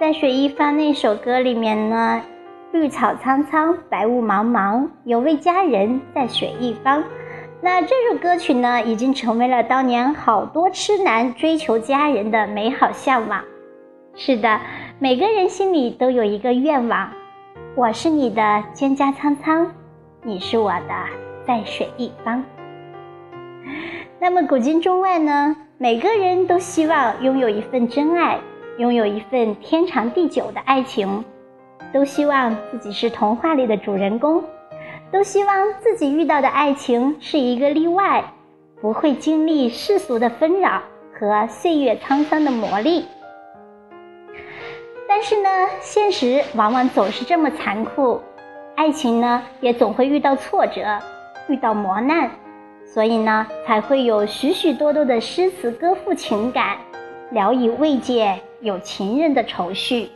在水一方那首歌里面呢，绿草苍苍，白雾茫茫，有位佳人在水一方。那这首歌曲呢，已经成为了当年好多痴男追求佳人的美好向往。是的，每个人心里都有一个愿望：我是你的蒹葭苍苍，你是我的在水一方。那么古今中外呢，每个人都希望拥有一份真爱。拥有一份天长地久的爱情，都希望自己是童话里的主人公，都希望自己遇到的爱情是一个例外，不会经历世俗的纷扰和岁月沧桑的磨砺。但是呢，现实往往总是这么残酷，爱情呢也总会遇到挫折，遇到磨难，所以呢才会有许许多多的诗词歌赋情感，聊以慰藉。有情人的愁绪，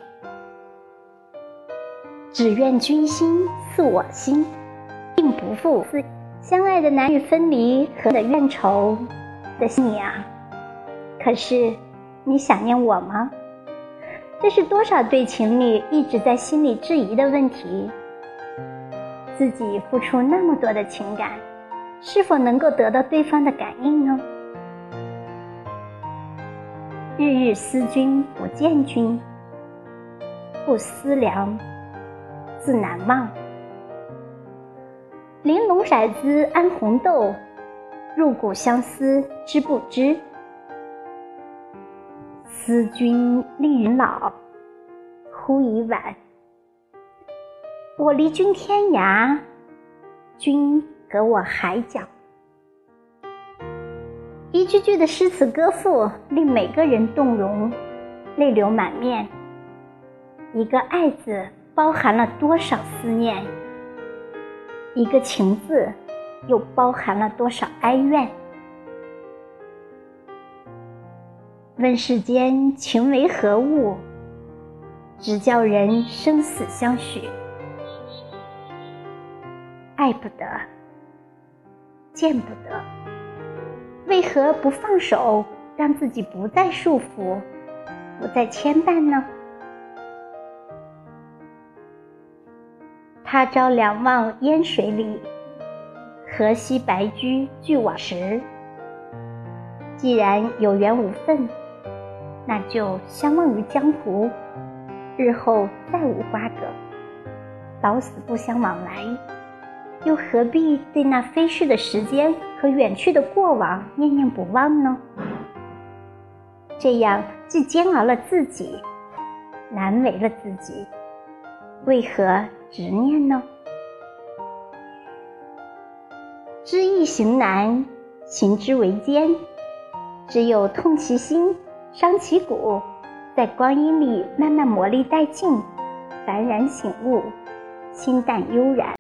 只愿君心似我心，并不负相爱的男女分离和的怨愁的你啊。可是，你想念我吗？这是多少对情侣一直在心里质疑的问题。自己付出那么多的情感，是否能够得到对方的感应呢？日日思君不见君，不思量，自难忘。玲珑骰子安红豆，入骨相思知不知？思君令人老，忽已晚。我离君天涯，君隔我海角。一句句的诗词歌赋，令每个人动容，泪流满面。一个“爱”字，包含了多少思念？一个“情”字，又包含了多少哀怨？问世间情为何物？只叫人生死相许。爱不得，见不得。为何不放手，让自己不再束缚，不再牵绊呢？他朝两望烟水里，河西白驹俱往时。既然有缘无分，那就相忘于江湖，日后再无瓜葛，老死不相往来。又何必对那飞逝的时间和远去的过往念念不忘呢？这样既煎熬了自己，难为了自己，为何执念呢？知易行难，行之为艰。只有痛其心，伤其骨，在光阴里慢慢磨砺殆尽，幡然醒悟，心淡悠然。